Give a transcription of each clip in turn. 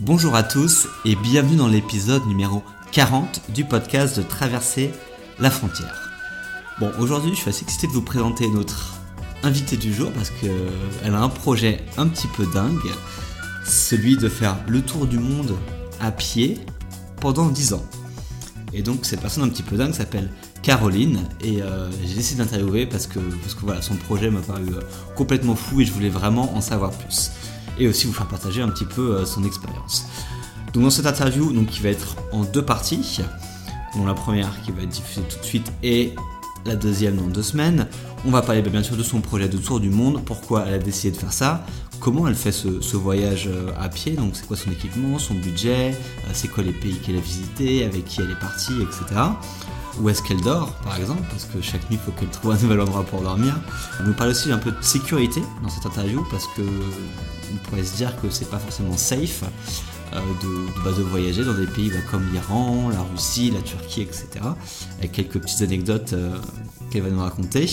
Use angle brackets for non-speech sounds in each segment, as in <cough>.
Bonjour à tous et bienvenue dans l'épisode numéro 40 du podcast de Traverser la frontière. Bon, aujourd'hui je suis assez excité de vous présenter notre invitée du jour parce qu'elle a un projet un petit peu dingue, celui de faire le tour du monde à pied pendant 10 ans. Et donc cette personne un petit peu dingue s'appelle Caroline et euh, j'ai décidé d'interviewer parce que, parce que voilà, son projet m'a paru euh, complètement fou et je voulais vraiment en savoir plus. Et aussi vous faire partager un petit peu euh, son expérience. Donc dans cette interview, donc, qui va être en deux parties, dont la première qui va être diffusée tout de suite et la deuxième dans deux semaines, on va parler bah, bien sûr de son projet de tour du monde, pourquoi elle a décidé de faire ça, comment elle fait ce, voyage à pied, donc c'est quoi son équipement, son budget, c'est quoi les pays qu'elle a visités, avec qui elle est partie, etc où est-ce qu'elle dort, par exemple, parce que chaque nuit, il faut qu'elle trouve un nouvel endroit pour dormir. On nous parle aussi un peu de sécurité dans cette interview, parce que on pourrait se dire que c'est pas forcément safe euh, de, bah, de, voyager dans des pays bah, comme l'Iran, la Russie, la Turquie, etc. Avec quelques petites anecdotes euh, qu'elle va nous raconter.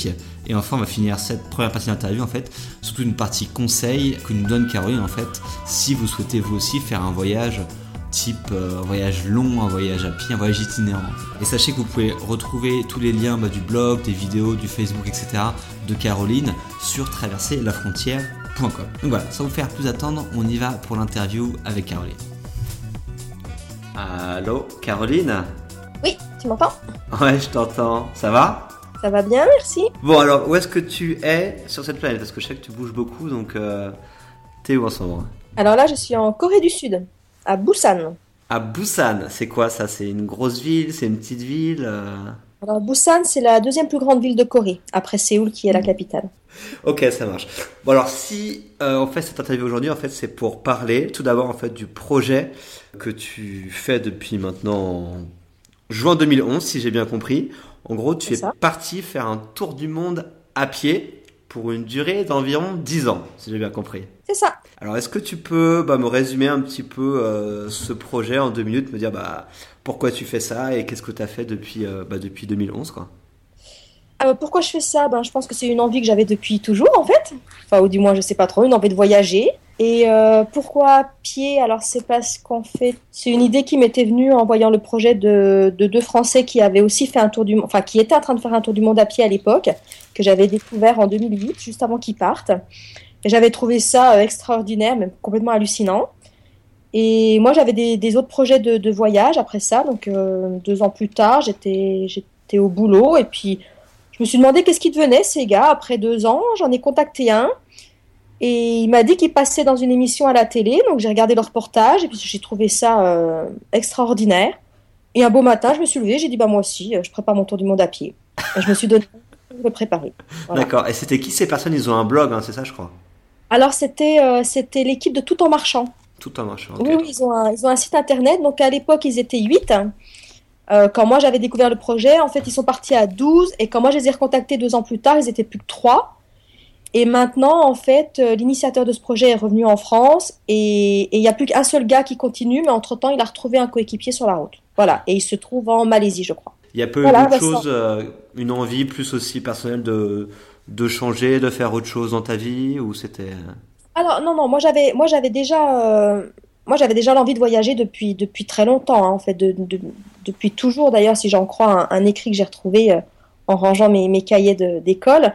Et enfin, on va finir cette première partie d'interview en fait, surtout une partie conseil que nous donne Caroline en fait, si vous souhaitez vous aussi faire un voyage type euh, un voyage long, un voyage à pied, un voyage itinérant. Et sachez que vous pouvez retrouver tous les liens bah, du blog, des vidéos, du Facebook, etc. de Caroline sur traverserlafrontière.com. Donc voilà, sans vous faire plus attendre, on y va pour l'interview avec Caroline. Allô, Caroline? Oui, tu m'entends? Ouais, je t'entends. Ça va? Ça va bien, merci. Bon, alors, où est-ce que tu es sur cette planète? Parce que je sais que tu bouges beaucoup, donc euh, t'es où en ce moment? Alors là, je suis en Corée du Sud à Busan. À Busan, c'est quoi ça? C'est une grosse ville? C'est une petite ville? Euh? Alors Busan, c'est la deuxième plus grande ville de Corée, après Séoul qui est la capitale. Ok, ça marche. Bon alors si euh, on fait cette interview aujourd'hui, en fait, c'est pour parler tout d'abord en fait du projet que tu fais depuis maintenant juin 2011, si j'ai bien compris. En gros, tu es parti faire un tour du monde à pied pour une durée d'environ 10 ans, si j'ai bien compris. C'est ça. Alors, est-ce que tu peux bah, me résumer un petit peu euh, ce projet en deux minutes, me dire bah, pourquoi tu fais ça et qu'est-ce que tu as fait depuis, euh, bah, depuis 2011 quoi? Euh, pourquoi je fais ça? Ben, Je pense que c'est une envie que j'avais depuis toujours, en fait. Enfin, ou du moins, je sais pas trop, une envie de voyager. Et euh, pourquoi pied? Alors, c'est parce qu'en fait, c'est une idée qui m'était venue en voyant le projet de, de, deux Français qui aussi fait un tour du monde, enfin, qui étaient en train de faire un tour du monde à pied à l'époque, que j'avais découvert en 2008, juste avant qu'ils partent. Et j'avais trouvé ça euh, extraordinaire, même complètement hallucinant. Et moi, j'avais des, des, autres projets de, de, voyage après ça. Donc, euh, deux ans plus tard, j'étais, j'étais au boulot. Et puis, je me suis demandé qu'est-ce qui devenait ces gars après deux ans. J'en ai contacté un. Et il m'a dit qu'il passait dans une émission à la télé. Donc, j'ai regardé le reportage. Et puis, j'ai trouvé ça euh, extraordinaire. Et un beau matin, je me suis levée. J'ai dit, bah, moi aussi, je prépare mon tour du monde à pied. Et je me suis donné de préparer. D'accord. Et c'était qui ces personnes? Ils ont un blog, hein, c'est ça, je crois? Alors, c'était euh, c'était l'équipe de Tout en marchant. Tout. Oui, ils, ont un, ils ont un site internet. Donc, à l'époque, ils étaient 8. Euh, quand moi j'avais découvert le projet, en fait, ils sont partis à 12. Et quand moi je les ai recontactés deux ans plus tard, ils étaient plus que 3. Et maintenant, en fait, euh, l'initiateur de ce projet est revenu en France et il n'y a plus qu'un seul gars qui continue, mais entre-temps, il a retrouvé un coéquipier sur la route. Voilà, et il se trouve en Malaisie, je crois. Il y a peu voilà, d'autres choses, une envie plus aussi personnelle de, de changer, de faire autre chose dans ta vie ou c'était euh, Alors non non, moi j'avais moi j'avais déjà euh, moi j'avais déjà l'envie de voyager depuis depuis très longtemps hein, en fait de, depuis toujours d'ailleurs si j'en crois un, écrit que j'ai retrouvé euh, en rangeant mes, cahiers d'école.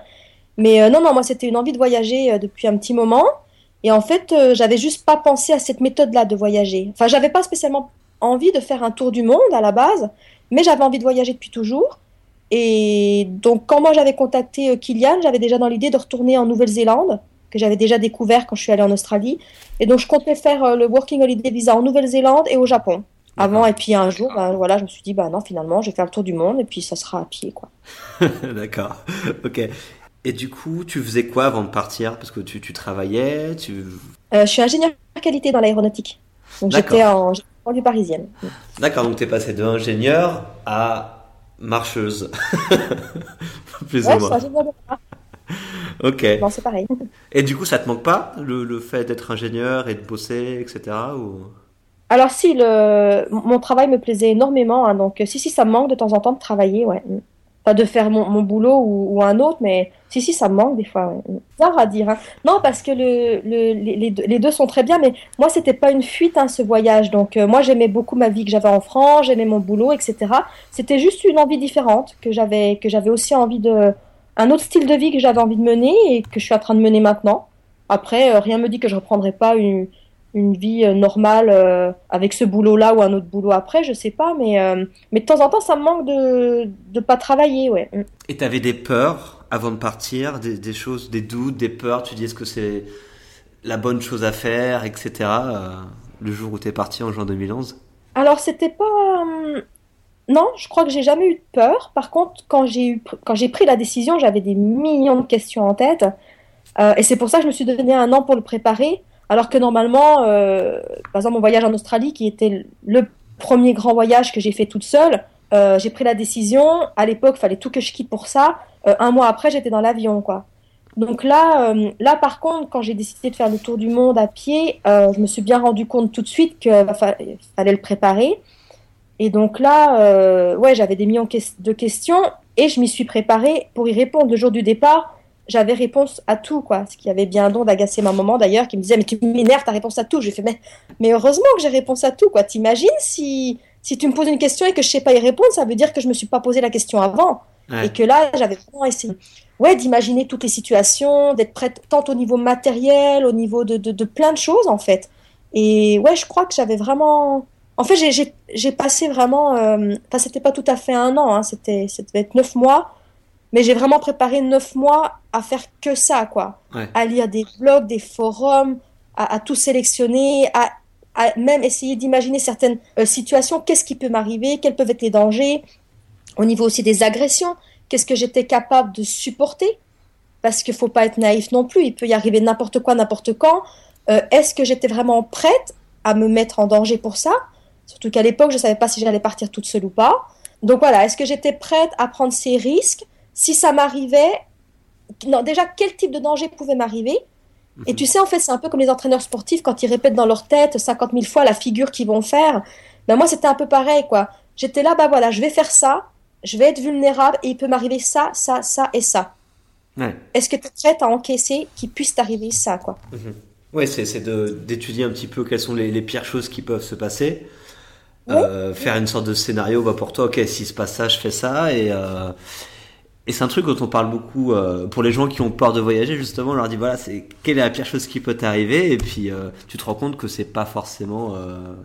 Mais non non, moi c'était une envie de voyager depuis un petit moment et en fait j'avais juste pas pensé à cette méthode là de voyager. Enfin, j'avais pas spécialement envie de faire un tour du monde à la base, mais j'avais envie de voyager depuis toujours. Et donc, quand moi j'avais contacté euh, Kylian, j'avais déjà dans l'idée de retourner en Nouvelle-Zélande, que j'avais déjà découvert quand je suis allée en Australie. Et donc, je comptais faire euh, le Working Holiday Visa en Nouvelle-Zélande et au Japon. Avant, et puis un jour, ben, voilà, je me suis dit, bah non, finalement, je vais faire le tour du monde et puis ça sera à pied, quoi. <laughs> D'accord, ok. Et du coup, tu faisais quoi avant de partir? Parce que tu, tu travaillais tu... Euh, je suis ingénieur qualité dans l'aéronautique. Donc j'étais en, en parisienne. D'accord, donc tu es passé de ingénieur à marcheuse. <laughs> Plus ou moins. <laughs> ok. Bon, c'est pareil. <laughs> Et du coup, ça te manque pas le, le fait d'être ingénieur et de bosser, etc. Ou... Alors si, le... mon travail me plaisait énormément, hein, donc si, si, ça me manque de temps en temps de travailler, ouais. pas de faire mon, mon boulot ou, ou, un autre, mais si, si, ça me manque des fois. Ouais. Bizarre à dire. Hein. Non, parce que le, le, les, deux, les, deux, sont très bien, mais moi, c'était pas une fuite, hein, ce voyage. Donc, euh, moi, j'aimais beaucoup ma vie que j'avais en France, j'aimais mon boulot, etc. C'était juste une envie différente que j'avais, que j'avais aussi envie de. Un autre style de vie que j'avais envie de mener et que je suis en train de mener maintenant. Après, euh, rien me dit que je reprendrai pas une, une vie euh, normale euh, avec ce boulot-là ou un autre boulot après, je sais pas, mais, euh, mais de temps en temps, ça me manque de ne pas travailler, ouais. Mm. Et tu avais des peurs avant de partir, des, des, choses, des doutes, des peurs, tu dis est-ce que c'est la bonne chose à faire, etc. Le jour où tu es parti en juin 2011 Alors, c'était pas. Non, je crois que j'ai jamais eu peur. Par contre, quand j'ai quand j'ai pris la décision, j'avais des millions de questions en tête. Euh, et c'est pour ça que je me suis donné un an pour le préparer. Alors que normalement, euh, par exemple, mon voyage en Australie, qui était le premier grand voyage que j'ai fait toute seule, euh, j'ai pris la décision. À l'époque, fallait tout que je quitte pour ça. Euh, un mois après, j'étais dans l'avion, quoi. Donc là, euh, là par contre, quand j'ai décidé de faire le tour du monde à pied, euh, je me suis bien rendu compte tout de suite qu'il fallait le préparer. Et donc là, euh, ouais, j'avais des millions de questions et je m'y suis préparée pour y répondre le jour du départ j'avais réponse à tout, quoi. Ce qui avait bien don d'agacer ma maman d'ailleurs, qui me disait Mais tu m'énerves, t'as réponse à tout. J'ai fait mais, mais heureusement que j'ai réponse à tout, quoi. T'imagines si, si tu me poses une question et que je sais pas y répondre, ça veut dire que je me suis pas posé la question avant. Ouais. Et que là, j'avais vraiment essayé ouais, d'imaginer toutes les situations, d'être prête tant au niveau matériel, au niveau de, de, de, plein de choses, en fait. Et ouais, je crois que j'avais vraiment. En fait, j'ai passé vraiment. Euh... Enfin, c'était pas tout à fait un an, hein. c'était, ça devait être neuf mois mais j'ai vraiment préparé neuf mois à faire que ça, quoi. Ouais. À lire des blogs, des forums, à, à tout sélectionner, à, à, même essayer d'imaginer certaines euh, situations. Qu'est-ce qui peut m'arriver? Quels peuvent être les dangers? Au niveau aussi des agressions, qu'est-ce que j'étais capable de supporter? Parce qu'il faut pas être naïf non plus. Il peut y arriver n'importe quoi, n'importe quand. Euh, Est-ce que j'étais vraiment prête à me mettre en danger pour ça? Surtout qu'à l'époque, je savais pas si j'allais partir toute seule ou pas. Donc voilà, est-ce que j'étais prête à prendre ces risques? Si ça m'arrivait, non, déjà, quel type de danger pouvait m'arriver? Et tu sais, en fait, c'est un peu comme les entraîneurs sportifs quand ils répètent dans leur tête 50 000 fois la figure qu'ils vont faire. Ben moi, c'était un peu pareil, quoi. J'étais là, bah voilà, je vais faire ça, je vais être vulnérable et il peut m'arriver ça, ça, ça et ça. Ouais. Est-ce que tu es prête à encaisser qu'il puisse t'arriver ça, quoi? Mmh. Oui, c'est d'étudier un petit peu quelles sont les, les, pires choses qui peuvent se passer. Euh, faire une sorte de scénario bah, pour toi, ok, s'il se passe ça, je fais ça. Et, euh, et c'est un truc dont on parle beaucoup euh, pour les gens qui ont peur de voyager, justement. On leur dit voilà, quelle est la pire chose qui peut t'arriver, et puis tu te rends compte que c'est pas forcément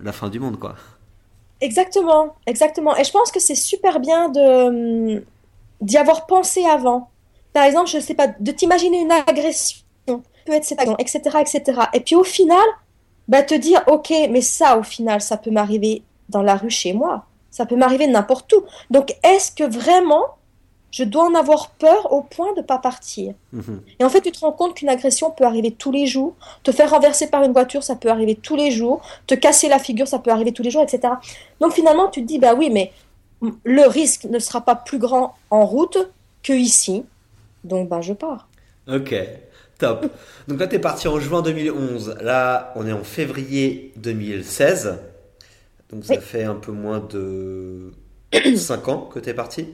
la fin du monde, quoi. Exactement, exactement. Et je pense que c'est super bien de d'y avoir pensé avant. Par exemple, je sais pas, de t'imaginer une agression, peut être cette etc., etc. Et puis au final, bah te dire ok, mais ça, au final, ça peut m'arriver dans la rue chez moi, ça peut m'arriver n'importe où. Donc est-ce que vraiment je dois en avoir peur au point de ne pas partir? Mmh. Et en fait, tu te rends compte qu'une agression peut arriver tous les jours. Te faire renverser par une voiture, ça peut arriver tous les jours. Te casser la figure, ça peut arriver tous les jours, etc. Donc finalement, tu te dis, bah oui, mais le risque ne sera pas plus grand en route que ici. Donc, bah, je pars. Ok, top. Donc là, tu es parti en juin 2011. Là, on est en février 2016. Donc ça Oui. fait un peu moins de <coughs> 5 ans que tu es parti.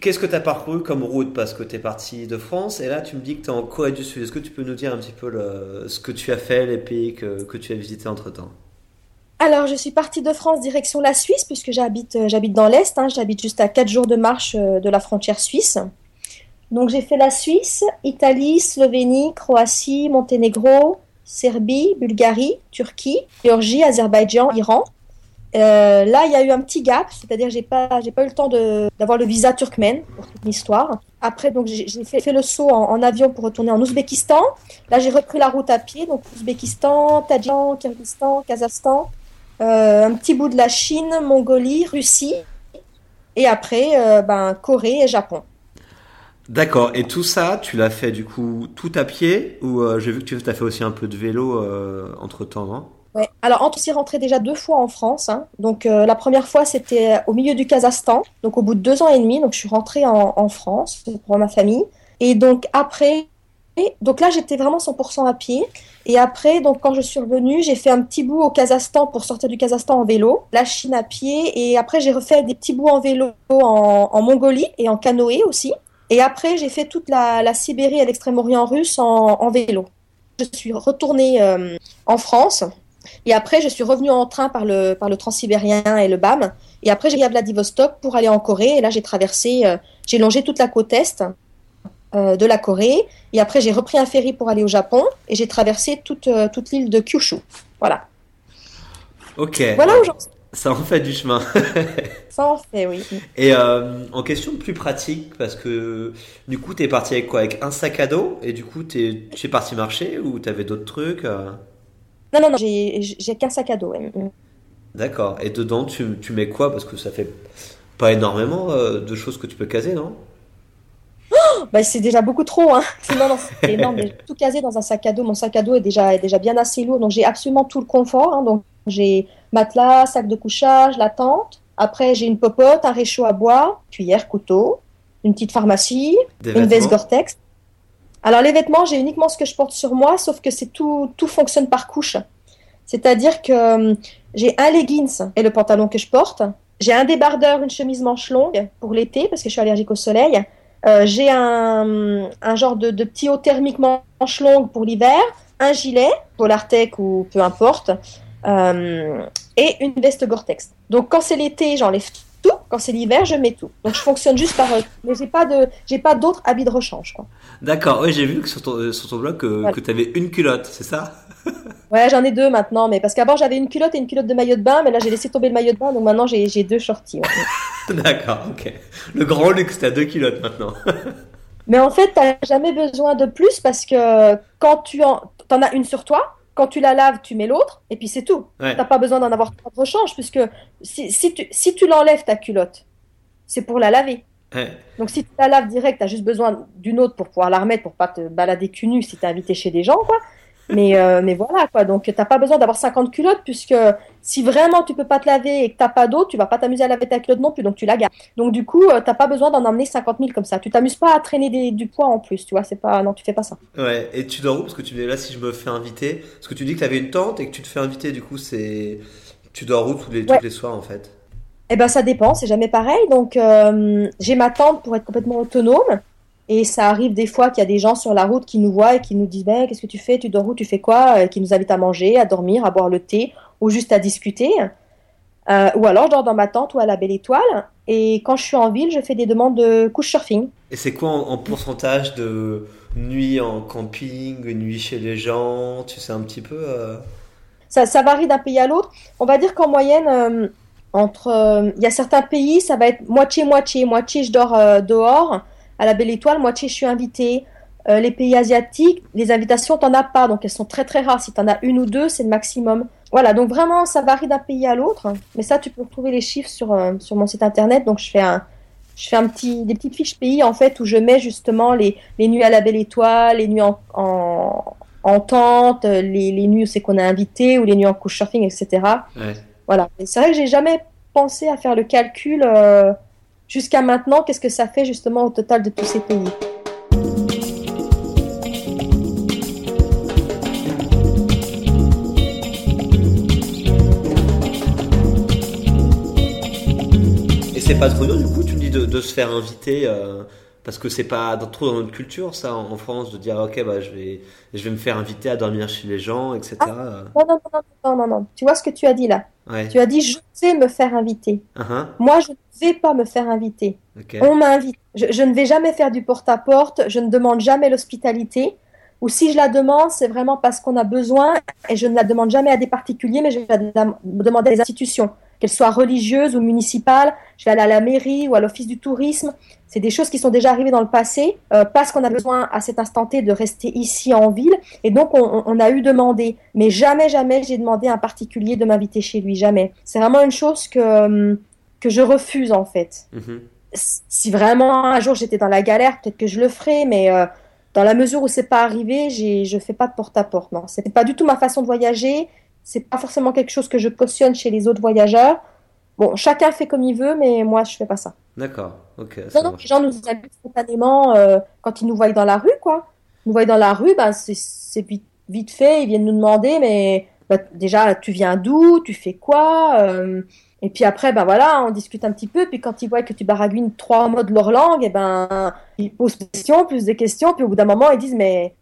Qu'est-ce que tu as parcouru comme route? Parce que tu es parti de France et là tu me dis que tu es en Corée du Sud. Est-ce que tu peux nous dire un petit peu le- ce que tu as fait, les pays que, que tu as visités entre temps Alors, je suis partie de France direction la Suisse, puisque j'habite euh, j'habite dans l'Est. hein. j'habite juste à 4 jours de marche euh, de la frontière suisse. Donc, j'ai fait la Suisse, Italie, Slovénie, Croatie, Monténégro, Serbie, Bulgarie, Turquie, Géorgie, Azerbaïdjan, Iran. Euh, là, il y a eu un petit gap, c'est-à-dire que j'ai pas, j'ai pas eu le temps d'avoir le visa turkmène pour toute l'histoire. Après, donc j'ai fait, le saut en, avion pour retourner en Ouzbékistan. Là, j'ai repris la route à pied, donc Ouzbékistan, Tadjikistan, Kyrgyzstan, Kazakhstan, euh, un petit bout de la Chine, Mongolie, Russie, et après, euh, ben, Corée et Japon. D'accord, et tout ça, tu l'as fait du coup tout à pied ou j'ai vu que tu as fait aussi un peu de vélo entre temps, non Alors, entre s'y rentré déjà deux fois en France. hein. Donc, euh, la première fois, c'était au milieu du Kazakhstan, donc au bout de deux ans et demi. Donc, je suis rentrée en, en France pour ma famille. Et donc, après, donc là, j'étais vraiment 100% à pied. Et après, donc quand je suis revenue, j'ai fait un petit bout au Kazakhstan pour sortir du Kazakhstan en vélo, la Chine à pied, et après j'ai refait des petits bouts en vélo en, Mongolie et en canoë aussi. Et après, j'ai fait toute la, Sibérie et l'extrême-orient russe en, vélo. Je suis retournée euh, en France. Et après, je suis revenue en train par le, par le transsibérien et le BAM. Et après, j'ai à Vladivostok pour aller en Corée. Et là, j'ai traversé, euh, j'ai longé toute la côte est euh, de la Corée. Et après, j'ai repris un ferry pour aller au Japon et j'ai traversé toute, euh, toute l'île de Kyushu. Voilà. Ok. Voilà Ça en fait du chemin. <laughs> Ça en fait, oui. Et en question plus pratique, parce que du coup, tu es parti avec quoi? Avec un sac à dos? Et du coup, tu es, parti marcher ou tu avais d'autres trucs Non, non, non, j'ai qu'un sac à dos. D'accord. Et dedans, tu, tu, mets quoi? Parce que ça fait pas énormément de choses que tu peux caser, non? Bah, c'est déjà beaucoup trop. Hein. <laughs> C'est énorme. tout casé dans un sac à dos. Mon sac à dos est déjà, est déjà bien assez lourd. Donc, j'ai absolument tout le confort. Hein. Donc, j'ai matelas, sac de couchage, la tente. Après, j'ai une popote, un réchaud à bois, cuillère, couteau, une petite pharmacie, une veste Gore-Tex. Alors, les vêtements, j'ai uniquement ce que je porte sur moi, sauf que c'est tout, tout fonctionne par couche. C'est-à-dire que hum, j'ai un leggings et le pantalon que je porte. J'ai un débardeur, une chemise manche longue pour l'été parce que je suis allergique au soleil. Euh, j'ai un, un, genre de, de, petit haut thermique manche longue pour l'hiver, un gilet, Polartec ou peu importe, euh, et une veste Gore-Tex. Donc quand c'est l'été, j'enlève. Quand c'est l'hiver, je mets tout. Donc je fonctionne juste par. Mais j'ai pas de, j'ai pas d'autres habits de rechange. D'accord. Oui, j'ai vu que sur ton, euh, sur ton blog que, que tu avais une culotte, c'est ça? <laughs> Ouais, j'en ai deux maintenant, mais parce qu'avant j'avais une culotte et une culotte de maillot de bain, mais là j'ai laissé tomber le maillot de bain, donc maintenant j'ai deux shorties. <laughs> D'accord, ok. Le grand luxe, t'as deux culottes maintenant. <laughs> mais en fait, t'as jamais besoin de plus parce que quand tu en, en as une sur toi, quand tu la laves, tu mets l'autre, et puis c'est tout. Tu T'as pas besoin d'en avoir trois de rechange, puisque si, si tu, si tu l'enlèves ta culotte, c'est pour la laver. Donc si tu la laves direct, tu as juste besoin d'une autre pour pouvoir la remettre, pour pas te balader cul nu si t'es invité chez des gens, quoi. Mais, euh, mais voilà, quoi. Donc, t'as pas besoin d'avoir 50 culottes, puisque si vraiment tu peux pas te laver et que t'as pas d'eau, tu vas pas t'amuser à laver ta culotte non plus, donc tu la gardes. Donc, du coup, euh, t'as pas besoin d'en emmener 50 000 comme ça. Tu t'amuses pas à traîner du poids en plus, tu vois. C'est pas, non, tu fais pas ça. Ouais, et tu dors où? Parce que tu dis là, si je me fais inviter, parce que tu dis que t'avais une tente et que tu te fais inviter, du coup, c'est. Tu dors où tous les, les soirs, en fait? Eh ben, ça dépend, c'est jamais pareil. Donc, euh, j'ai ma tente pour être complètement autonome. Et ça arrive des fois qu'il y a des gens sur la route qui nous voient et qui nous disent ben, Qu'est-ce que tu fais? Tu dors où? Tu fais quoi? Euh, Qui nous invitent à manger, à dormir, à boire le thé ou juste à discuter. Euh, ou alors je dors dans ma tente ou à la belle étoile. Et quand je suis en ville, je fais des demandes de couche surfing. Et c'est quoi en, pourcentage de nuit en camping, nuit chez les gens? Tu sais un petit peu euh? ça, ça, varie d'un pays à l'autre. On va dire qu'en moyenne, entre il y a certains pays, ça va être moitié-moitié. Moitié, je dors dehors à la Belle Étoile, moitié je suis invitée. Euh, les pays asiatiques, les invitations, t'en as pas, donc elles sont très très rares. Si tu en as une ou deux, c'est le maximum. Voilà, donc vraiment, ça varie d'un pays à l'autre. Mais ça, tu peux retrouver les chiffres sur, euh, sur mon site internet. Donc je fais un, je fais un petit, des petites fiches pays en fait où je mets justement les, les nuits à la Belle Étoile, les nuits en, en, tente, les, les nuits où c'est qu'on a invité ou les nuits en couchsurfing, etc. Voilà. C'est vrai que j'ai jamais pensé à faire le calcul. Euh, Jusqu'à maintenant, qu'est-ce que ça fait justement au total de tous ces pays? Et c'est pas trop dur du coup, tu me dis de, se faire inviter euh, parce que c'est pas trop dans notre culture ça en France de dire ok bah je vais je vais me faire inviter à dormir chez les gens etc. Ah, non, non, non non non non tu vois ce que tu as dit là? Tu as dit je sais me faire inviter. Uh-huh. Moi, je ne vais pas me faire inviter. On m'invite. Je, ne vais jamais faire du porte-à-porte. Je ne demande jamais l'hospitalité. Ou si je la demande, c'est vraiment parce qu'on a besoin. Et je ne la demande jamais à des particuliers, mais je vais la demander à des institutions, qu'elles soient religieuses ou municipales. Je vais aller à la mairie ou à l'office du tourisme. C'est des choses qui sont déjà arrivées dans le passé euh, parce qu'on a besoin à cet instant T de rester ici en ville. Et donc, on, a eu demandé. Mais jamais, jamais, j'ai demandé à un particulier de m'inviter chez lui. Jamais. C'est vraiment une chose que, hum, que je refuse, en fait. Mhm. Si vraiment un jour j'étais dans la galère, peut-être que je le ferais, mais euh, dans la mesure où c'est pas arrivé, je fais pas de porte-à-porte. Non, c'était pas du tout ma façon de voyager. C'est pas forcément quelque chose que je cautionne chez les autres voyageurs. Bon, chacun fait comme il veut, mais moi, je fais pas ça. D'accord, ok. Non, non, les gens nous invitent spontanément euh, quand ils nous voient dans la rue, quoi. nous voient dans la rue, ben, c'est vite, vite, fait, ils viennent nous demander, mais bah, déjà, tu viens d'où, tu fais quoi? Euh, Et puis après, ben voilà, on discute un petit peu. Puis quand ils voient que tu baragouines trois mots de leur langue, et eh ben ils posent des questions, plus des questions. Puis au bout d'un moment, ils disent mais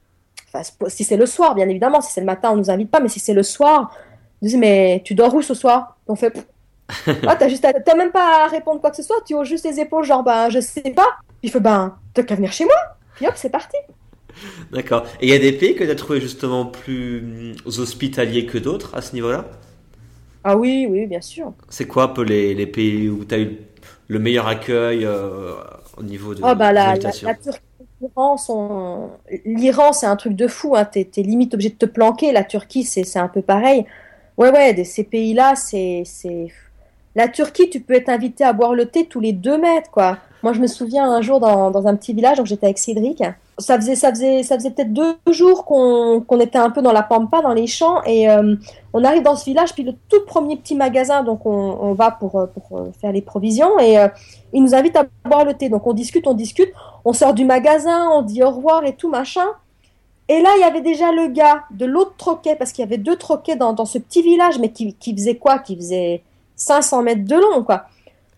si c'est le soir, bien évidemment, si c'est le matin, on nous invite pas. Mais si c'est le soir, ils disent mais tu dors où ce soir? On fait <laughs> ah, t'as juste, t'as même pas à répondre quoi que ce soit. Tu hausses juste les épaules, genre ben je sais pas. Il fait ben t'as qu'à venir chez moi. Puis hop, c'est parti. D'accord. Et il y a des pays que tu as trouvé justement plus hospitaliers que d'autres à ce niveau-là? Ah oui, oui, bien sûr. C'est quoi un peu les, les pays où tu as eu le meilleur accueil euh, au niveau de, oh, bah, la, la, la, Turquie, l'Iran, c'est un truc de fou. Hein. Tu es, limite obligé de te planquer. La Turquie, c'est un peu pareil. Ouais, ouais, ces pays-là, c'est. La Turquie, tu peux être invité à boire le thé tous les deux mètres, quoi. Moi, je me souviens un jour dans, dans un petit village, donc j'étais avec Cédric ça faisait, ça faisait, ça faisait peut-être deux jours qu'on était un peu dans la pampa, dans les champs, et euh, on arrive dans ce village, puis le tout premier petit magasin, donc on, on va pour, pour, faire les provisions, et euh, il nous invite à boire le thé. Donc on discute, on discute, on sort du magasin, on dit au revoir et tout machin. Et là, il y avait déjà le gars de l'autre troquet, parce qu'il y avait deux troquets dans, dans ce petit village, mais qui, qui faisait quoi? Qui faisait 500 mètres de long, quoi.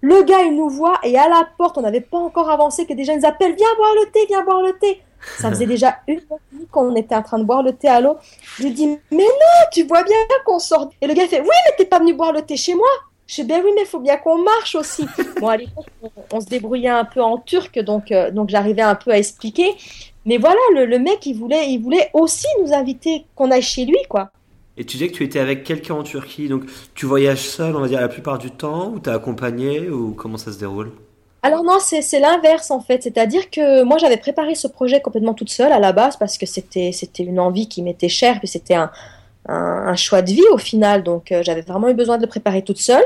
Le gars, il nous voit, et à la porte, on n'avait pas encore avancé, que déjà, il nous appelle, viens boire le thé, viens boire le thé. Ça faisait <laughs> déjà une heure qu'on était en train de boire le thé à l'eau. Je lui dis, mais non, tu vois bien qu'on sort. Et le gars fait, oui, mais t'es pas venu boire le thé chez moi. Je dis, ben oui, mais il faut bien qu'on marche aussi. bon, à l'époque, on, se débrouillait un peu en turc, donc, euh, donc j'arrivais un peu à expliquer. Mais voilà, le, mec, il voulait, il voulait aussi nous inviter, qu'on aille chez lui, quoi. Et tu disais que tu étais avec quelqu'un en Turquie, donc tu voyages seul, on va dire, la plupart du temps, ou t'es accompagné, ou comment ça se déroule? Alors non, c'est l'inverse en fait. C'est-à-dire que moi j'avais préparé ce projet complètement toute seule à la base parce que c'était une envie qui m'était chère, puis c'était un, un, choix de vie au final. Donc euh, j'avais vraiment eu besoin de le préparer toute seule.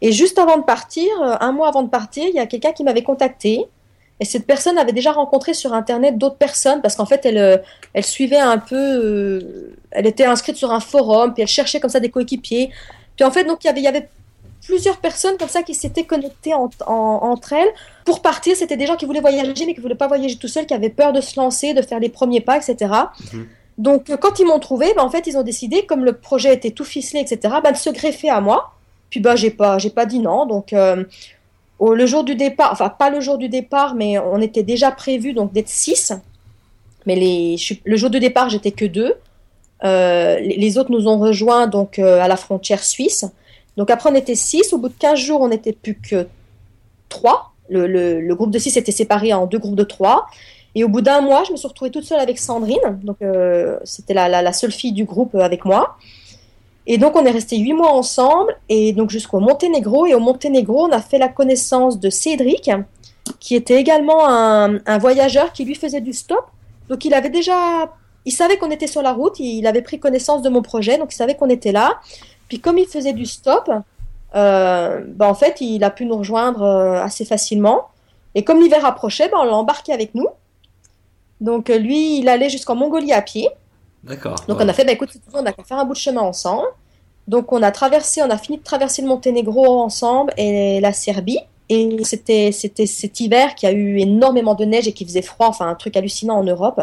Et juste avant de partir, euh, un mois avant de partir, il y a quelqu'un qui m'avait contacté. Et cette personne avait déjà rencontré sur Internet d'autres personnes parce qu'en fait, elle, euh, elle suivait un peu, elle était inscrite sur un forum, puis elle cherchait comme ça des coéquipiers. Puis en fait, donc il y avait, il y avait plusieurs personnes comme ça qui s'étaient connectées entre elles. Pour partir, c'était des gens qui voulaient voyager, mais qui ne voulaient pas voyager tout seuls, qui avaient peur de se lancer, de faire les premiers pas, etc. Mhm. Donc, euh, quand ils m'ont trouvé, ben, en fait, ils ont décidé, comme le projet était tout ficelé, etc., ben, de se greffer à moi. Puis, ben, j'ai pas, j'ai pas dit non. Donc, euh, le jour du départ, enfin, pas le jour du départ, mais on était déjà prévu donc d'être six. Mais les, le jour du départ, j'étais que deux. Euh, les, autres nous ont rejoints donc à la frontière suisse. Donc après, on était 6. Au bout de 15 jours, on n'était plus que 3. Le, groupe de 6 était séparé en deux groupes de 3. Et au bout d'un mois, je me suis retrouvée toute seule avec Sandrine. Donc euh, c'était la, seule fille du groupe euh, avec moi. Et donc on est resté 8 mois ensemble. Et donc jusqu'au Monténégro. Et au Monténégro, on a fait la connaissance de Cédric, qui était également un, voyageur qui lui faisait du stop. Donc il avait déjà il savait qu'on était sur la route, il avait pris connaissance de mon projet, donc il savait qu'on était là. Puis comme il faisait du stop, euh, ben, en fait, il a pu nous rejoindre euh, assez facilement. Et comme l'hiver approchait, ben, on l'a embarqué avec nous. Donc euh, lui, il allait jusqu'en Mongolie à pied. D'accord. Donc on a fait, ben, écoute, on a faire un bout de chemin ensemble. Donc on a traversé, on a fini de traverser le Monténégro ensemble et la Serbie. Et c'était c'était cet hiver qui a eu énormément de neige et qui faisait froid, enfin un truc hallucinant en Europe.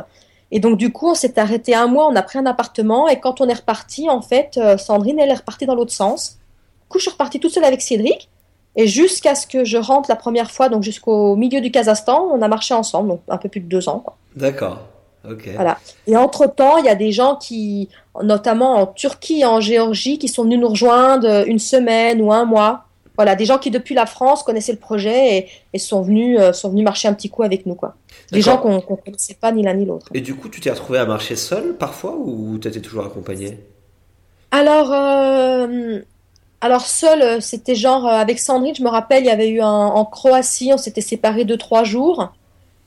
Et donc, du coup, on s'est arrêté un mois, on a pris un appartement. Et quand on est reparti, en fait, euh, Sandrine, elle est repartie dans l'autre sens. Du coup, je suis repartie toute seule avec Cédric. Et jusqu'à ce que je rentre la première fois, donc jusqu'au milieu du Kazakhstan, on a marché ensemble, donc un peu plus de deux ans. D'accord. Voilà. Et entre-temps, il y a des gens qui, notamment en Turquie et en Géorgie, qui sont venus nous rejoindre une semaine ou un mois. Voilà, des gens qui depuis la France connaissaient le projet et, sont, venus, euh, sont venus marcher un petit coup avec nous. Quoi. Des gens qu'on ne connaissait pas ni l'un ni l'autre. Et du coup, tu t'es retrouvé à marcher seul parfois ou tu étais toujours accompagné? Alors, euh, alors seul, euh, c'était genre avec Sandrine, je me rappelle, il y avait eu un, en Croatie, on s'était séparés de trois jours.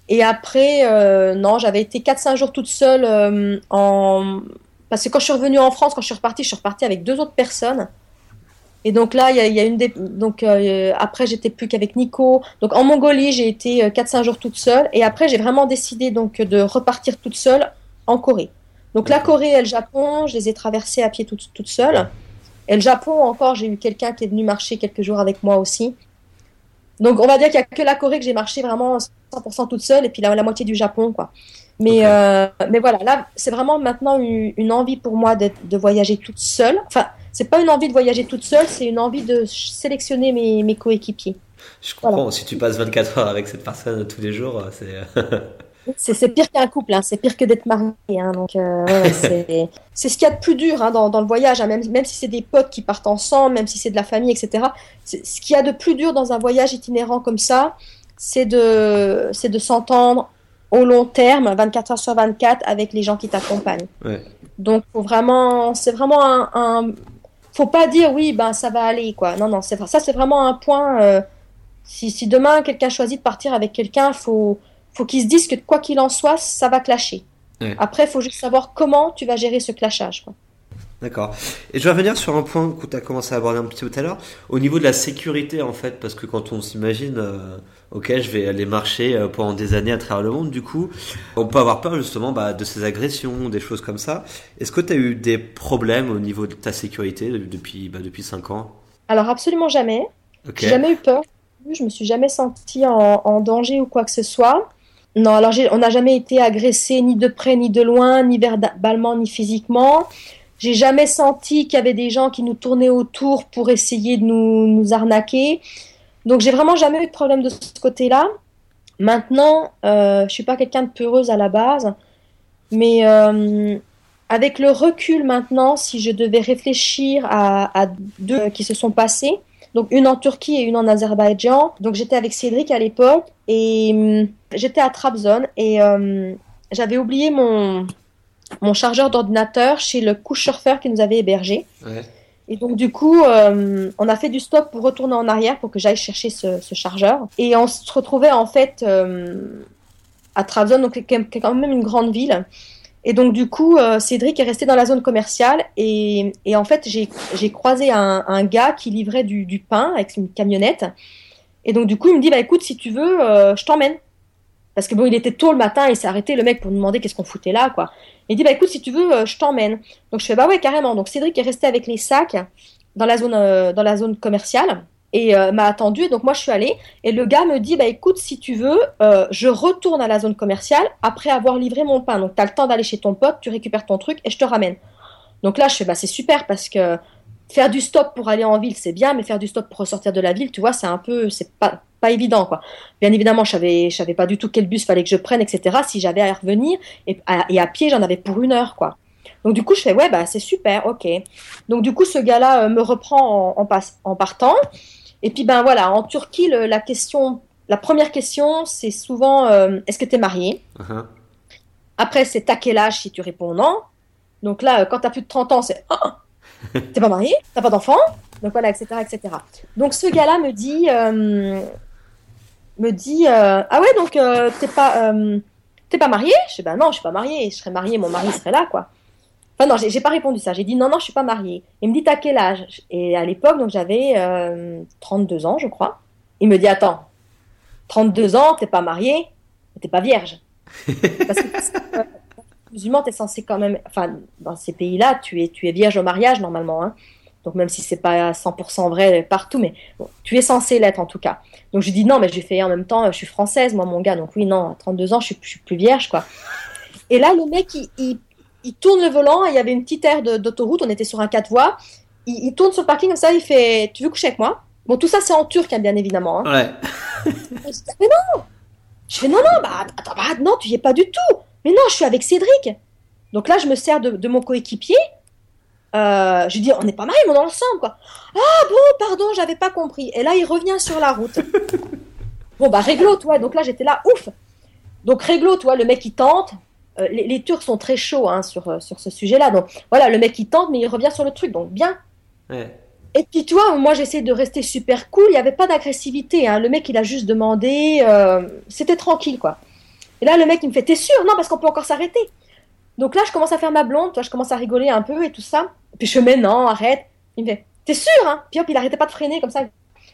Et après, non, j'avais été 4-5 jours toute seule en... Parce que quand je suis revenue en France, quand je suis repartie, je suis repartie avec deux autres personnes. Et donc là, il y a, une des... donc euh, après j'étais plus qu'avec Nico. Donc en Mongolie, j'ai été 4-5 euh, jours toute seule et après j'ai vraiment décidé donc de repartir toute seule en Corée. Donc la Corée et le Japon, je les ai traversés à pied toute, toute seule. Et le Japon encore, j'ai eu quelqu'un qui est venu marcher quelques jours avec moi aussi. Donc on va dire qu'il y a que la Corée que j'ai marché vraiment 100% toute seule et puis la, la moitié du Japon quoi. Mais, euh, mais voilà, là c'est vraiment maintenant une, une envie pour moi de voyager toute seule. Enfin, c'est pas une envie de voyager toute seule, c'est une envie de sélectionner mes, mes coéquipiers. Je comprends, si tu passes 24 heures avec cette personne tous les jours, euh, c'est... <laughs> C'est pire qu'un couple, hein, c'est pire que d'être marié. Hein, donc euh, ouais, <laughs> c'est ce qu'il y a de plus dur hein, dans, dans le voyage, même, même si c'est des potes qui partent ensemble, même si c'est de la famille, etc. Ce qu'il y a de plus dur dans un voyage itinérant comme ça, c'est de, s'entendre au long terme, 24 heures sur 24, avec les gens qui t'accompagnent. Ouais. Donc faut vraiment, c'est vraiment un, un- faut pas dire oui, ben ça va aller quoi. Non non, c'est ça c'est vraiment un point. euh, si, si demain quelqu'un choisit de partir avec quelqu'un, faut faut qu'il se dise que quoi qu'il en soit, ça va clasher. Ouais. Après, il faut juste savoir comment tu vas gérer ce clashage. D'accord. Et je vais revenir sur un point que tu as commencé à aborder un petit peu tout à l'heure, au niveau de la sécurité en fait, parce que quand on s'imagine, euh, ok, je vais aller marcher euh, pendant des années à travers le monde, du coup, on peut avoir peur justement bah, de ces agressions, des choses comme ça. Est-ce que tu as eu des problèmes au niveau de ta sécurité depuis, bah, depuis 5 ans? Alors absolument jamais. J'ai jamais eu peur. Je me suis jamais sentie en, en danger ou quoi que ce soit. Non, alors on n'a jamais été agressé ni de près ni de loin, ni verbalement ni physiquement. J'ai jamais senti qu'il y avait des gens qui nous tournaient autour pour essayer de nous, arnaquer. Donc j'ai vraiment jamais eu de problème de ce côté-là. Maintenant, euh, je suis pas quelqu'un de peureuse à la base, mais euh, avec le recul maintenant, si je devais réfléchir à deux qui se sont passés, donc une en Turquie et une en Azerbaïdjan. Donc j'étais avec Cédric à l'époque et hum, j'étais à Trabzon et hum, j'avais oublié mon, mon chargeur d'ordinateur chez le couchsurfer qui nous avait hébergé. Ouais. Et donc du coup, euh, on a fait du stop pour retourner en arrière pour que j'aille chercher ce, ce chargeur. Et on se retrouvait en fait euh, à Trabzon, donc qui est quand même une grande ville. Et donc du coup, euh, Cédric est resté dans la zone commerciale et, et en fait j'ai croisé un, un gars qui livrait du, pain avec une camionnette. Et donc du coup il me dit bah écoute si tu veux euh, je t'emmène. Parce que bon il était tôt le matin il s'est arrêté le mec pour nous demander qu'est-ce qu'on foutait là quoi. Il dit bah écoute si tu veux euh, je t'emmène. Donc je fais bah ouais carrément. Donc Cédric est resté avec les sacs dans la zone dans la zone commerciale et euh, m'a attendu. Et donc moi je suis allée et le gars me dit bah écoute si tu veux euh, je retourne à la zone commerciale après avoir livré mon pain. Donc tu as le temps d'aller chez ton pote, tu récupères ton truc et je te ramène. Donc là je fais bah c'est super parce que faire du stop pour aller en ville c'est bien mais faire du stop pour ressortir de la ville tu vois c'est un peu c'est pas pas évident quoi. Bien évidemment je savais je savais pas du tout quel bus fallait que je prenne etc. Si j'avais à revenir et à, pied j'en avais pour une heure quoi. Donc du coup je fais ouais bah c'est super ok. Donc du coup ce gars-là euh, me reprend en, en, en partant. Et puis ben voilà, en Turquie, le- la question, la première question, c'est souvent euh, est-ce que tu es marié? Uh-huh. Après, c'est t'as quel âge si tu réponds non? Donc là, euh, quand t'as plus de 30 ans, c'est ah, <laughs> t'es pas marié, t'as pas d'enfant? Donc voilà, etc., etc. Donc ce gars-là me dit, euh, me dit euh, ah ouais donc t'es pas t'es pas marié? Je dis ben non, je suis pas mariée. Je serais mariée, mon mari serait là quoi. Enfin non, j'ai pas répondu ça. J'ai dit non non, je suis pas mariée. Il me dit t'as quel âge? Et à l'époque donc j'avais euh, 32 ans je crois. Il me dit attends, 32 ans, t'es pas mariée, t'es pas vierge. Parce que euh, musulman, t'es censé quand même, enfin dans ces pays-là, tu es tu es vierge au mariage normalement. Hein. Donc même si c'est pas 100% vrai partout, mais tu es censé l'être en tout cas. Donc je dis non, mais j'ai fait en même temps, je suis française, moi mon gars, donc oui non, à 32 ans, je suis, suis plus vierge quoi. Et là le mec il, il tourne le volant, il y avait une petite aire de- d'autoroute, on était sur un 4 voies, il, il tourne sur le parking comme ça, il fait, tu veux coucher avec moi? Bon tout ça c'est en turc hein, bien évidemment. Hein. Ouais. <laughs> Je dis, mais non Je fais non, non, bah attends, bah, non, tu y es pas du tout. Mais non, je suis avec Cédric. Donc là, je me sers de, de mon coéquipier. Euh, je lui dis, on n'est pas mariés, mais on est ensemble, quoi. Ah bon, pardon, j'avais pas compris. Et là, il revient sur la route. <laughs> bon, bah réglo, toi. Donc là, j'étais là, ouf. Donc réglo, toi, le mec, il tente. Euh, les, les Turcs sont très chauds hein, sur, euh, sur ce sujet-là. Donc voilà, le mec, il tente, mais il revient sur le truc. Donc bien. Ouais. Et puis, tu vois, moi, j'essaie de rester super cool. Il n'y avait pas d'agressivité. Hein. Le mec, il a juste demandé. euh, C'était tranquille, quoi. Et là, le mec, il me fait T'es sûr? Non, parce qu'on peut encore s'arrêter. Donc là, je commence à faire ma blonde. Toi, je commence à rigoler un peu et tout ça. Et puis, je Mais non, arrête. Il me fait T'es sûr hein? Puis hop, il arrêtait pas de freiner comme ça.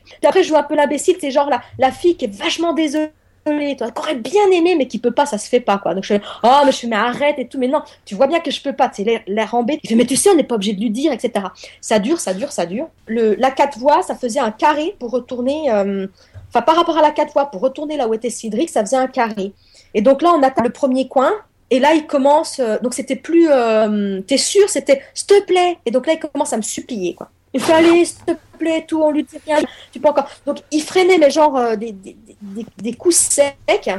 Puis après, je joue un peu l'imbécile. C'est genre la, la fille qui est vachement désolée. Toi, qui aurait bien aimé, mais qui peut pas, ça se fait pas, quoi. Donc je fais, oh, mais je fais, arrête et tout, mais non, tu vois bien que je peux pas, c'est l'air- l'air embêté. Il fait, mais tu sais, on n'est pas obligé de lui dire, etc. Ça dure, ça dure, ça dure. Le, la quatre voies, ça faisait un carré pour retourner, euh, enfin par rapport à la quatre voies, pour retourner là où était Cédric, ça faisait un carré. Et donc là, on atteint le premier coin. Et là, il commence. euh, donc c'était plus. euh, T'es sûr C'était s'il te plaît. Et donc là, il commence à me supplier, quoi. Il fait aller, s'il te plaît, tout, on lui dit rien, tu peux encore. Donc il freinait, mais genre euh, des, des, des, coups secs.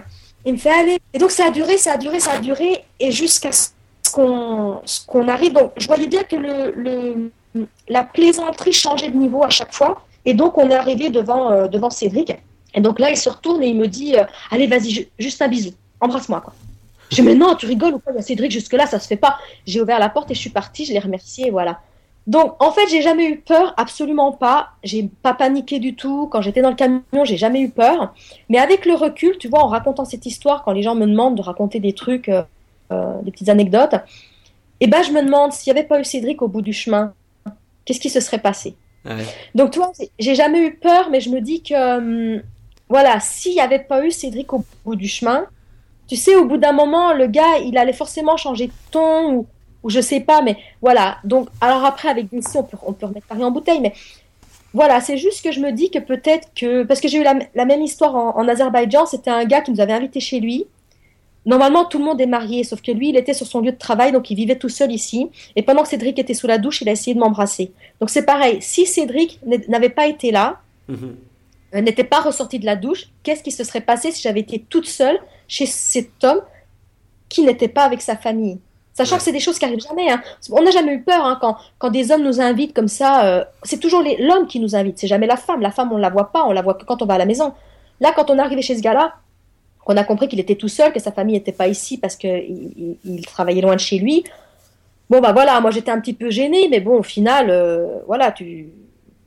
Il me fait aller. Et donc ça a duré, ça a duré, ça a duré. Et jusqu'à ce qu'on qu'on arrive. Donc je voyais bien que le, le, la plaisanterie changeait de niveau à chaque fois. Et donc on est arrivé devant, euh, devant Cédric. Et donc là, il se retourne et il me dit euh, Allez, vas-y, ju- juste un bisou, embrasse-moi. quoi. Je dis Mais non, tu rigoles ou quoi? Cédric jusque-là, ça se fait pas. J'ai ouvert la porte et je suis partie, je l'ai remercié, voilà. Donc, en fait, j'ai jamais eu peur, absolument pas. J'ai pas paniqué du tout. Quand j'étais dans le camion, j'ai jamais eu peur. Mais avec le recul, tu vois, en racontant cette histoire, quand les gens me demandent de raconter des trucs, euh, euh, des petites anecdotes, eh ben, je me demande s'il n'y avait pas eu Cédric au bout du chemin, qu'est-ce qui se serait passé? Ouais. Donc, tu vois, c'est- j'ai jamais eu peur, mais je me dis que, hum, voilà, s'il n'y avait pas eu Cédric au bout du chemin, tu sais, au bout d'un moment, le gars, il allait forcément changer de ton ou, ou je sais pas, mais voilà. Donc, alors après, avec si, on peut, on peut remettre Paris en bouteille, mais voilà, c'est juste que je me dis que peut-être que. Parce que j'ai eu la, la même histoire en, en Azerbaïdjan, c'était un gars qui nous avait invités chez lui. Normalement, tout le monde est marié, sauf que lui, il était sur son lieu de travail, donc il vivait tout seul ici. Et pendant que Cédric était sous la douche, il a essayé de m'embrasser. Donc c'est pareil, si Cédric n'avait pas été là, Mhm. euh, n'était pas ressorti de la douche, qu'est-ce qui se serait passé si j'avais été toute seule chez cet homme qui n'était pas avec sa famille? Sachant Ouais. que c'est des choses qui arrivent jamais. hein. On n'a jamais eu peur hein, quand, quand des hommes nous invitent comme ça. euh, c'est toujours l'homme qui nous invite, c'est jamais la femme. La femme, on la voit pas, on la voit que quand on va à la maison. Là, quand on est arrivé chez ce gars-là, qu'on a compris qu'il était tout seul, que sa famille n'était pas ici parce qu'il il, il travaillait loin de chez lui. Bon, bah voilà, moi j'étais un petit peu gênée, mais bon, au final, euh, voilà, tu,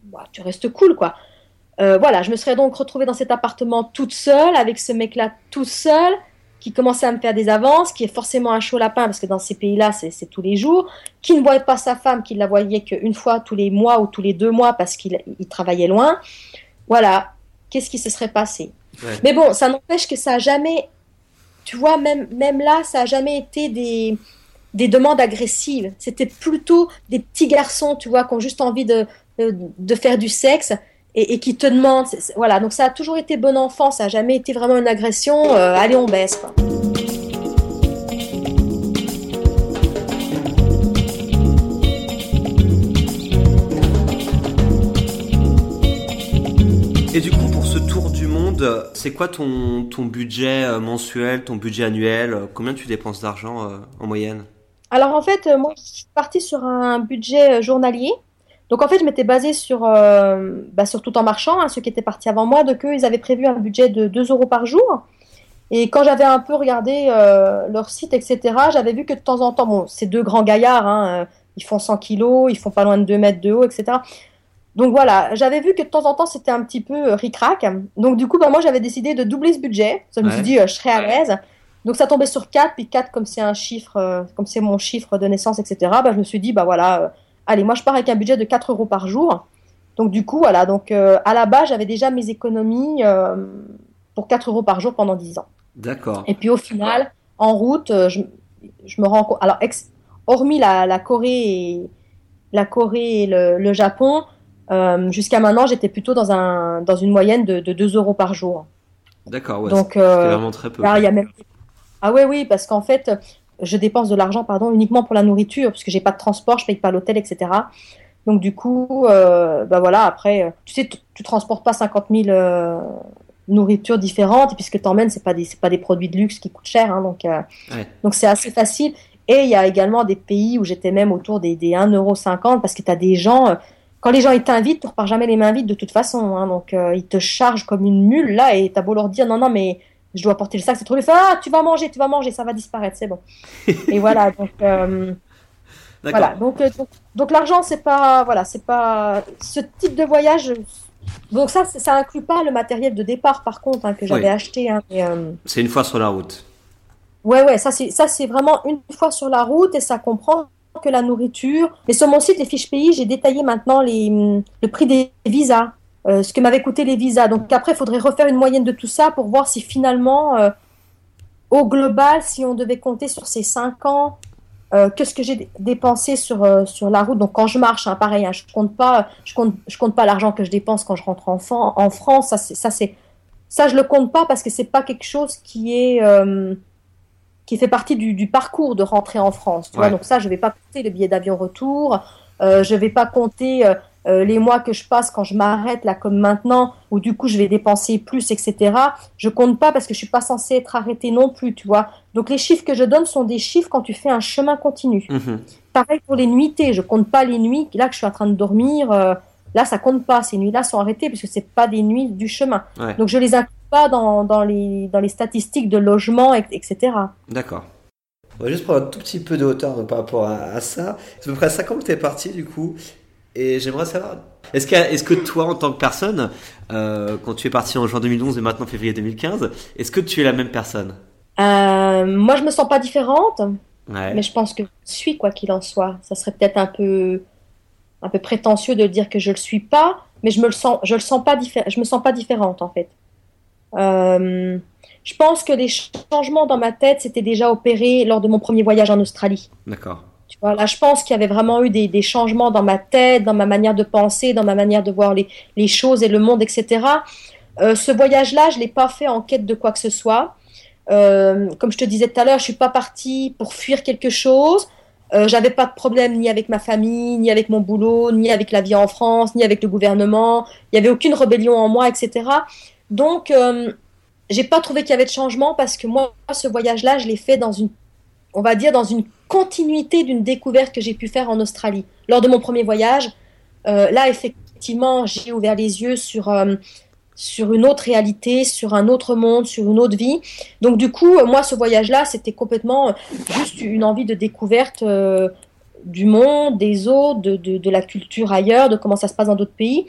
bah, tu restes cool, quoi. Euh, voilà, je me serais donc retrouvée dans cet appartement toute seule, avec ce mec-là tout seul, qui commençait à me faire des avances, qui est forcément un chaud lapin, parce que dans ces pays-là, c'est tous les jours, qui ne voyait pas sa femme, qui la voyait qu'une fois tous les mois ou tous les deux mois parce qu'il il travaillait loin. Voilà, qu'est-ce qui se serait passé? Ouais. Mais bon, ça n'empêche que ça a jamais, tu vois, même, même là, ça a jamais été des, des demandes agressives. C'était plutôt des petits garçons, tu vois, qui ont juste envie de, de, de faire du sexe et, et qui te c'est- Voilà, donc ça a toujours été bon enfant, ça a jamais été vraiment une agression. euh, allez, on baisse, quoi. Et du coup, pour ce tour du monde, c'est quoi ton, ton budget euh, mensuel, ton budget annuel euh, Combien tu dépenses d'argent en moyenne? Alors en fait, moi, je suis partie sur un budget journalier. Donc en fait, je m'étais basée sur, euh, bah, sur tout en marchant, hein, ceux qui étaient partis avant moi. Donc eux, ils avaient prévu un budget de 2 euros par jour. Et quand j'avais un peu regardé euh, leur site, etc., j'avais vu que de temps en temps, bon, c'est deux grands gaillards, hein, euh, ils font 100 kilos, ils font pas loin de 2 mètres de haut, etc. Donc voilà, j'avais vu que de temps en temps, c'était un petit peu ric-rac. Donc du coup, bah, moi, j'avais décidé de doubler ce budget. Ça, je me suis dit, euh, je serais à l'aise. Donc ça tombait sur 4, puis 4 comme c'est un chiffre, comme c'est mon chiffre de naissance, etc. Bah, je me suis dit, bah voilà, allez, moi je pars avec un budget de 4 euros par jour. Donc du coup, voilà, donc euh, à la base, j'avais déjà mes économies euh, pour 4 euros par jour pendant 10 ans. D'accord. Et puis au final, en route, euh, je, je me rends compte, alors ex- hormis la, la Corée et, la Corée et le, le Japon, euh, jusqu'à maintenant, j'étais plutôt dans, un, dans une moyenne de, de 2 euros par jour. D'accord, ouais. Donc, c'est vraiment très peu. Là, il y a même... Ah ouais, oui, parce qu'en fait, je dépense de l'argent, pardon, uniquement pour la nourriture, parce que j'ai pas de transport, je paye pas l'hôtel, etc. Donc du coup, euh, bah voilà, après, euh, tu sais, tu, tu transportes pas 50 000 euh, nourritures différentes, et puis ce que t'emmènes, c'est pas des, c'est pas des produits de luxe qui coûtent cher, hein, donc euh, Ouais. donc c'est assez facile. Et il y a également des pays où j'étais même autour des, des 1,50€, parce que tu as des gens, quand les gens ils t'invitent, tu repars jamais les mains vides de toute façon, hein, donc euh, ils te chargent comme une mule là, et t'as beau leur dire non, non, mais je dois porter le sac, c'est trop. Ils font, ah, tu vas manger, tu vas manger, ça va disparaître, c'est bon. <laughs> et voilà, donc. euh, voilà, donc, euh, donc, donc l'argent, c'est pas, voilà, c'est pas ce type de voyage. Donc ça, ça inclut pas le matériel de départ, par contre, hein, que j'avais Oui. acheté. hein, mais, euh, C'est une fois sur la route. ouais, ouais, ça c'est, vraiment une fois sur la route et ça comprend que la nourriture. Et sur mon site, les fiches pays, j'ai détaillé maintenant les, le prix des visas, euh, ce que m'avaient coûté les visas. Donc après, il faudrait refaire une moyenne de tout ça pour voir si finalement, euh, au global, si on devait compter sur ces cinq ans, euh, qu'est-ce que j'ai dé- dépensé sur, euh, sur la route. Donc quand je marche, hein, pareil, hein, je compte pas, je compte, je compte pas l'argent que je dépense quand je rentre en, en France. Ça c'est, ça c'est ça, je le compte pas parce que c'est pas quelque chose qui est qui fait partie du, du, parcours de rentrer en France. Tu vois donc ça, je vais pas compter le billet d'avion retour. Euh, je vais pas compter euh, euh, les mois que je passe quand je m'arrête là comme maintenant, où du coup je vais dépenser plus, etc. Je compte pas parce que je suis pas censée être arrêtée non plus, tu vois. Donc les chiffres que je donne sont des chiffres quand tu fais un chemin continu. Mhm. Pareil pour les nuitées, je compte pas les nuits là que je suis en train de dormir. Euh, là, ça compte pas. Ces nuits-là sont arrêtées parce que c'est pas des nuits du chemin. Donc je les inclus pas dans, dans, les, dans les statistiques de logement, etc. D'accord. On va juste prendre un tout petit peu de hauteur par rapport à, ça. C'est à peu près à 5 ans que tu es parti du coup? Et j'aimerais savoir, est-ce que, est que toi, en tant que personne, euh, quand tu es parti en juin 2011 et maintenant février 2015, est-ce que tu es la même personne? Euh, Moi, je me sens pas différente, mais je pense que je suis quoi qu'il en soit. Ça serait peut-être un peu, un peu prétentieux de dire que je le suis pas, mais je me le sens, je le sens pas je me sens pas différente en fait. Euh, je pense que les changements dans ma tête s'étaient déjà opérés lors de mon premier voyage en Australie. D'accord. Voilà, je pense qu'il y avait vraiment eu des, changements dans ma tête, dans ma manière de penser, dans ma manière de voir les, choses et le monde, etc. Euh, ce voyage-là, je ne l'ai pas fait en quête de quoi que ce soit. Euh, comme je te disais tout à l'heure, je suis pas partie pour fuir quelque chose. Euh, j'avais pas de problème ni avec ma famille, ni avec mon boulot, ni avec la vie en France, ni avec le gouvernement. Il n'y avait aucune rébellion en moi, etc. Donc, euh, j'ai pas trouvé qu'il y avait de changement parce que moi, ce voyage-là, je l'ai fait dans une on va dire, dans une continuité d'une découverte que j'ai pu faire en Australie. Lors de mon premier voyage, euh, là, effectivement, j'ai ouvert les yeux sur, euh, sur une autre réalité, sur un autre monde, sur une autre vie. Donc, du coup, moi, ce voyage-là, c'était complètement juste une envie de découverte euh, du monde, des autres, de, de, de, la culture ailleurs, de comment ça se passe dans d'autres pays.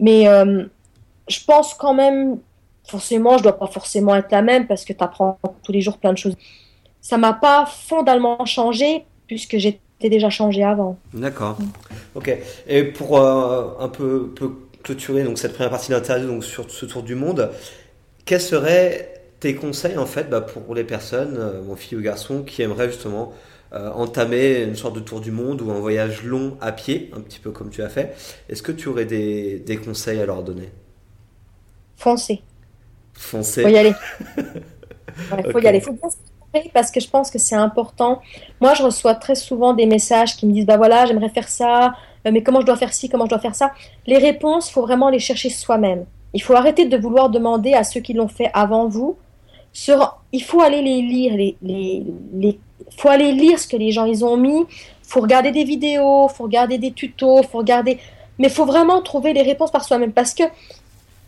Mais je pense quand même, forcément, je dois pas forcément être la même parce que tu apprends tous les jours plein de choses ça m'a pas fondamentalement changé puisque j'étais déjà changé avant. D'accord. Ok. Et pour euh, un peu, peu, clôturer donc cette première partie de l'interview donc sur ce tour du monde, quels seraient tes conseils en fait bah, pour les personnes, euh, filles ou garçons, qui aimeraient justement euh, entamer une sorte de tour du monde ou un voyage long à pied, un petit peu comme tu as fait? Est-ce que tu aurais des, des conseils à leur donner? Foncez. Foncez. Faut y aller. <laughs> Il faut y aller. Faut bien parce que je pense que c'est important. Moi, je reçois très souvent des messages qui me disent, bah voilà, j'aimerais faire ça, euh, mais comment je dois faire ci, comment je dois faire ça? Les réponses, faut vraiment les chercher soi-même. Il faut arrêter de vouloir demander à ceux qui l'ont fait avant vous. Il faut aller les lire, les, les, les, faut aller lire ce que les gens ils ont mis. Faut regarder des vidéos, faut regarder des tutos, faut regarder, mais faut vraiment trouver les réponses par soi-même parce que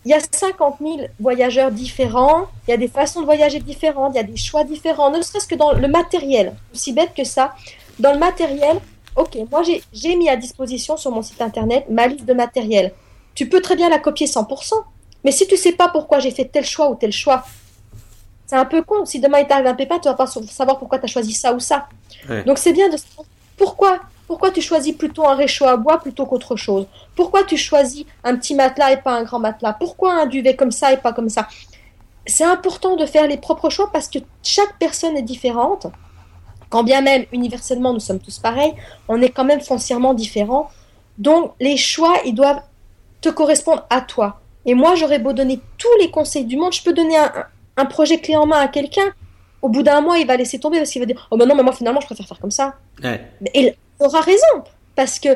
il y a 50 000 voyageurs différents, il y a des façons de voyager différentes, il y a des choix différents, ne serait-ce que dans le matériel, aussi bête que ça. Dans le matériel, ok, moi j'ai mis à disposition sur mon site internet ma liste de matériel. Tu peux très bien la copier 100%, mais si tu sais pas pourquoi j'ai fait tel choix ou tel choix, c'est un peu con. Si demain il t'arrive un pépin, tu vas pas savoir pourquoi tu as choisi ça ou ça. Donc c'est bien de savoir pourquoi pourquoi tu choisis plutôt un réchaud à bois plutôt qu'autre chose? Pourquoi tu choisis un petit matelas et pas un grand matelas? Pourquoi un duvet comme ça et pas comme ça? C'est important de faire les propres choix parce que chaque personne est différente. Quand bien même universellement nous sommes tous pareils, on est quand même foncièrement différents. Donc les choix, ils doivent te correspondre à toi. Et moi, j'aurais beau donner tous les conseils du monde, je peux donner un, projet clé en main à quelqu'un. Au bout d'un mois, il va laisser tomber parce qu'il va dire Oh, ben non, mais moi, finalement, je préfère faire comme ça. Et aura raison, parce que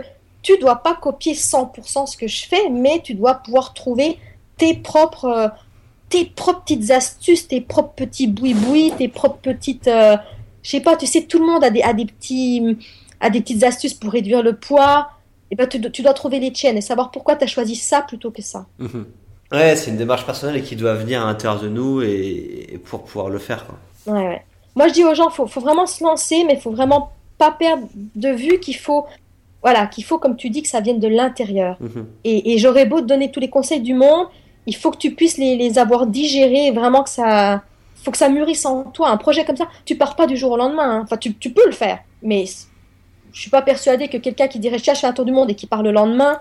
tu dois pas copier 100% ce que je fais, mais tu dois pouvoir trouver tes propres, euh, tes propres petites astuces, tes propres petits boui-boui, tes propres petites, euh, je sais pas, tu sais, tout le monde a des, a des petits, a des petites astuces pour réduire le poids. Et ben, tu, dois trouver les tiennes et savoir pourquoi tu as choisi ça plutôt que ça. Mhm. Ouais, c'est une démarche personnelle et qui doit venir à l'intérieur de nous et, pour pouvoir le faire. Ouais, ouais. Moi, je dis aux gens, faut, faut vraiment se lancer, mais il faut vraiment pas perdre de vue qu'il faut, voilà, qu'il faut, comme tu dis, que ça vienne de l'intérieur. Mhm. Et, j'aurais beau te donner tous les conseils du monde, il faut que tu puisses les, avoir digérés, vraiment que ça, faut que ça mûrisse en toi. Un projet comme ça, tu pars pas du jour au lendemain. Hein. Enfin, tu, peux le faire, mais je suis pas persuadée que quelqu'un qui dirait je fais un tour du monde et qui part le lendemain,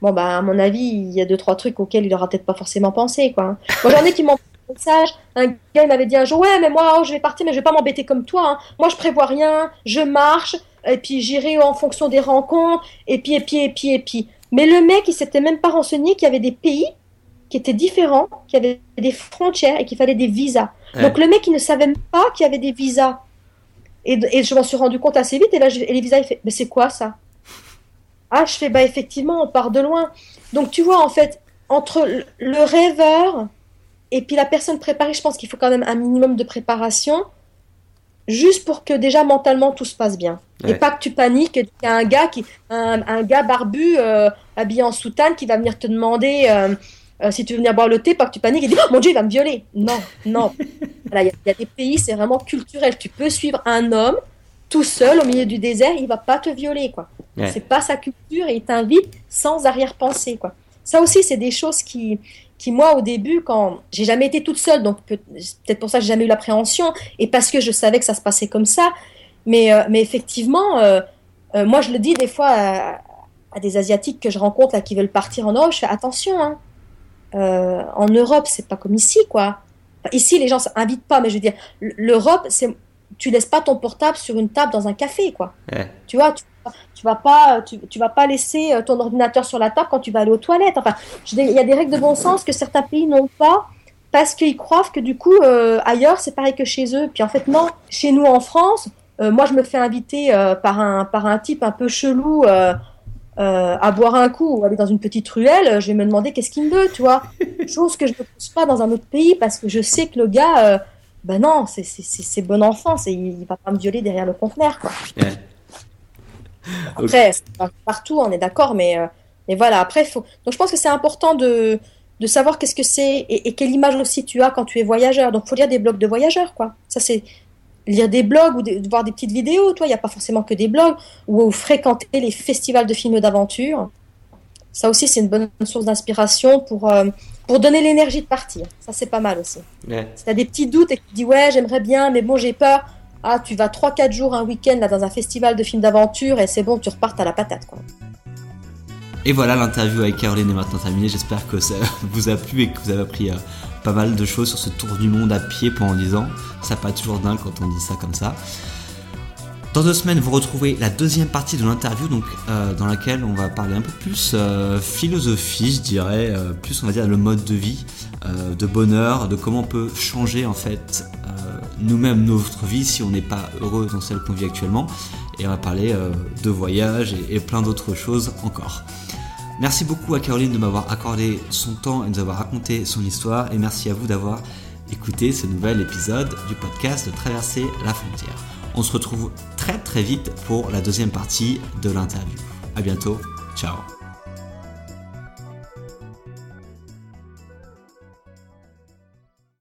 bon bah à mon avis, il y a deux trois trucs auxquels il aura peut-être pas forcément pensé quoi. Moi j'en ai qui m'ont message. Un gars m'avait dit un jour Ouais, mais moi, oh, je vais partir, mais je vais pas m'embêter comme toi. Hein. Moi, je prévois rien, je marche, et puis j'irai en fonction des rencontres, et puis, et puis, et puis, et puis. Mais le mec, il s'était même pas renseigné qu'il y avait des pays qui étaient différents, qui avaient des frontières et qu'il fallait des visas. Donc le mec, il ne savait même pas qu'il y avait des visas. Et, je m'en suis rendu compte assez vite. Et là, et les visas, il fait, mais c'est quoi ça? Ah, je fais, bah effectivement, on part de loin. Donc tu vois, en fait, entre le rêveur et puis la personne préparée, je pense qu'il faut quand même un minimum de préparation, juste pour que déjà mentalement tout se passe bien. Et pas que tu paniques, qu'il y a un gars, qui, un, gars barbu euh, habillé en soutane qui va venir te demander euh, euh, si tu veux venir boire le thé, pas que tu paniques et dis oh, mon Dieu, il va me violer. Non, non. <laughs> Il y, a des pays, c'est vraiment culturel. Tu peux suivre un homme tout seul au milieu du désert, il va pas te violer, quoi. C'est pas sa culture et il t'invite sans arrière-pensée, quoi. Ça aussi, c'est des choses qui, qui moi au début quand j'ai jamais été toute seule donc peut-être pour ça j'ai jamais eu l'appréhension et parce que je savais que ça se passait comme ça mais euh, mais effectivement euh, euh, moi je le dis des fois à, des asiatiques que je rencontre là qui veulent partir en Europe je fais attention hein. en Europe c'est pas comme ici quoi ici les gens s'invitent pas mais je veux dire l'Europe c'est tu laisses pas ton portable sur une table dans un café quoi tu vois tu tu vas pas, tu, vas pas laisser euh, ton ordinateur sur la table quand tu vas aller aux toilettes. Enfin, il y a des règles de bon sens que certains pays n'ont pas parce qu'ils croient que du coup euh, ailleurs c'est pareil que chez eux. Puis en fait non, chez nous en France, euh, moi je me fais inviter par un par un type un peu chelou à boire un coup ou aller dans une petite ruelle. Je vais me demander qu'est-ce qu'il me veut, tu vois. <laughs> Chose que je ne pousse pas dans un autre pays parce que je sais que le gars, ben non, c'est bon enfant, il, il va pas me violer derrière le conteneur quoi. Après, partout, on est d'accord, mais, euh, mais voilà. Après, faut... donc je pense que c'est important de, de savoir qu'est-ce que c'est et, quelle image aussi tu as quand tu es voyageur. Donc, faut lire des blogs de voyageurs, quoi. Ça, c'est lire des blogs ou voir des petites vidéos. Toi, il n'y a pas forcément que des blogs ou, fréquenter les festivals de films d'aventure. Ça aussi, c'est une bonne source d'inspiration pour, euh, pour donner l'énergie de partir. Ça, c'est pas mal aussi. Si tu as des petits doutes et que tu dis, ouais, j'aimerais bien, mais bon, j'ai peur ah, tu vas 3-4 jours un week-end là dans un festival de films d'aventure et c'est bon, tu repartes à la patate quoi. Et voilà, l'interview avec Caroline est maintenant terminée. J'espère que ça <laughs> vous a plu et que vous avez appris euh, pas mal de choses sur ce tour du monde à pied pendant 10 ans. Ça pas toujours dingue quand on dit ça comme ça. Dans deux semaines, vous retrouvez la deuxième partie de l'interview, donc euh, dans laquelle on va parler un peu plus euh, philosophie, je dirais, plus on va dire le mode de vie, de bonheur, de comment on peut changer en fait nous-mêmes notre vie si on n'est pas heureux dans celle qu'on vit actuellement. Et on va parler euh, de voyage et, plein d'autres choses encore. Merci beaucoup à Caroline de m'avoir accordé son temps et de nous avoir raconté son histoire. Et merci à vous d'avoir écouté ce nouvel épisode du podcast de Traverser la frontière. On se retrouve très très vite pour la deuxième partie de l'interview. A bientôt, ciao